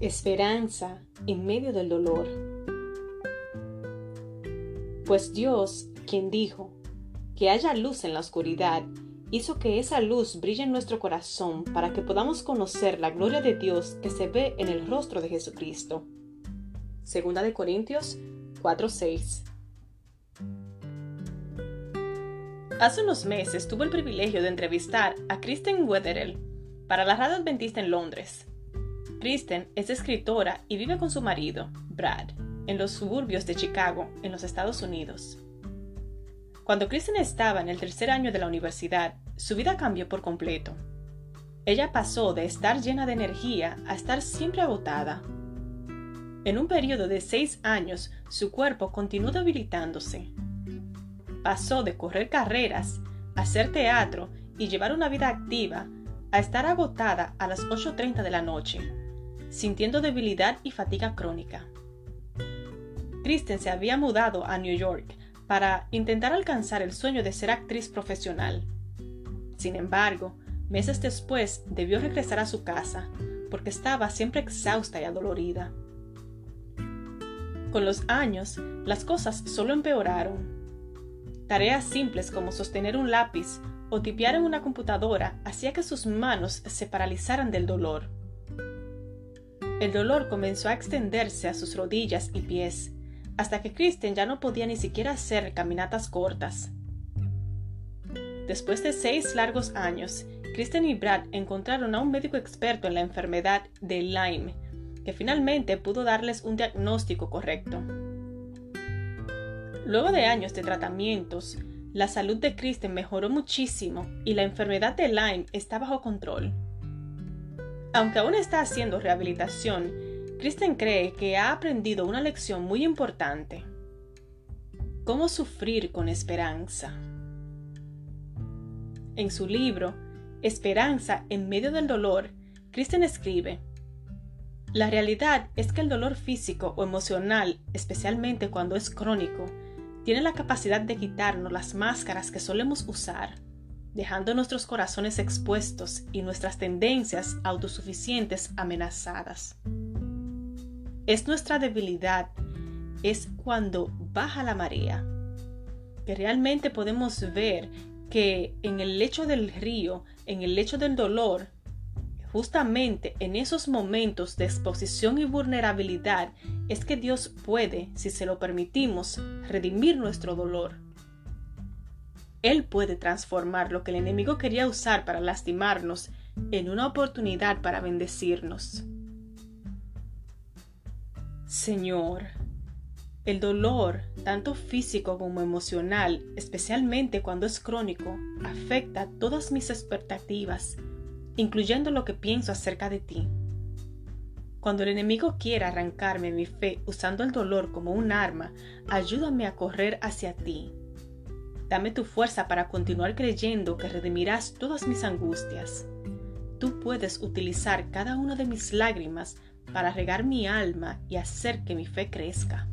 Esperanza en medio del dolor. Pues Dios, quien dijo, que haya luz en la oscuridad, hizo que esa luz brille en nuestro corazón para que podamos conocer la gloria de Dios que se ve en el rostro de Jesucristo. Segunda de Corintios 4:6 Hace unos meses tuve el privilegio de entrevistar a Kristen Wetherell para la radio adventista en Londres. Kristen es escritora y vive con su marido, Brad, en los suburbios de Chicago, en los Estados Unidos. Cuando Kristen estaba en el tercer año de la universidad, su vida cambió por completo. Ella pasó de estar llena de energía a estar siempre agotada. En un periodo de seis años, su cuerpo continuó debilitándose pasó de correr carreras, hacer teatro y llevar una vida activa a estar agotada a las 8.30 de la noche, sintiendo debilidad y fatiga crónica. Kristen se había mudado a New York para intentar alcanzar el sueño de ser actriz profesional. Sin embargo, meses después debió regresar a su casa porque estaba siempre exhausta y adolorida. Con los años, las cosas solo empeoraron Tareas simples como sostener un lápiz o tipear en una computadora hacía que sus manos se paralizaran del dolor. El dolor comenzó a extenderse a sus rodillas y pies, hasta que Kristen ya no podía ni siquiera hacer caminatas cortas. Después de seis largos años, Kristen y Brad encontraron a un médico experto en la enfermedad de Lyme, que finalmente pudo darles un diagnóstico correcto. Luego de años de tratamientos, la salud de Kristen mejoró muchísimo y la enfermedad de Lyme está bajo control. Aunque aún está haciendo rehabilitación, Kristen cree que ha aprendido una lección muy importante. Cómo sufrir con esperanza. En su libro, Esperanza en medio del dolor, Kristen escribe, La realidad es que el dolor físico o emocional, especialmente cuando es crónico, tiene la capacidad de quitarnos las máscaras que solemos usar, dejando nuestros corazones expuestos y nuestras tendencias autosuficientes amenazadas. Es nuestra debilidad, es cuando baja la marea, que realmente podemos ver que en el lecho del río, en el lecho del dolor, Justamente en esos momentos de exposición y vulnerabilidad es que Dios puede, si se lo permitimos, redimir nuestro dolor. Él puede transformar lo que el enemigo quería usar para lastimarnos en una oportunidad para bendecirnos. Señor, el dolor, tanto físico como emocional, especialmente cuando es crónico, afecta todas mis expectativas incluyendo lo que pienso acerca de ti. Cuando el enemigo quiera arrancarme mi fe usando el dolor como un arma, ayúdame a correr hacia ti. Dame tu fuerza para continuar creyendo que redimirás todas mis angustias. Tú puedes utilizar cada una de mis lágrimas para regar mi alma y hacer que mi fe crezca.